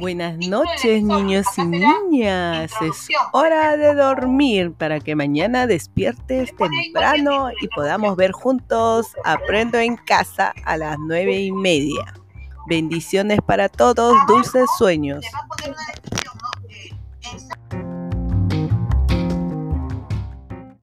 buenas noches, niños y niñas. Es hora de dormir para que mañana despiertes temprano y podamos ver juntos Aprendo en casa a las nueve y media. Bendiciones para todos, dulces sueños.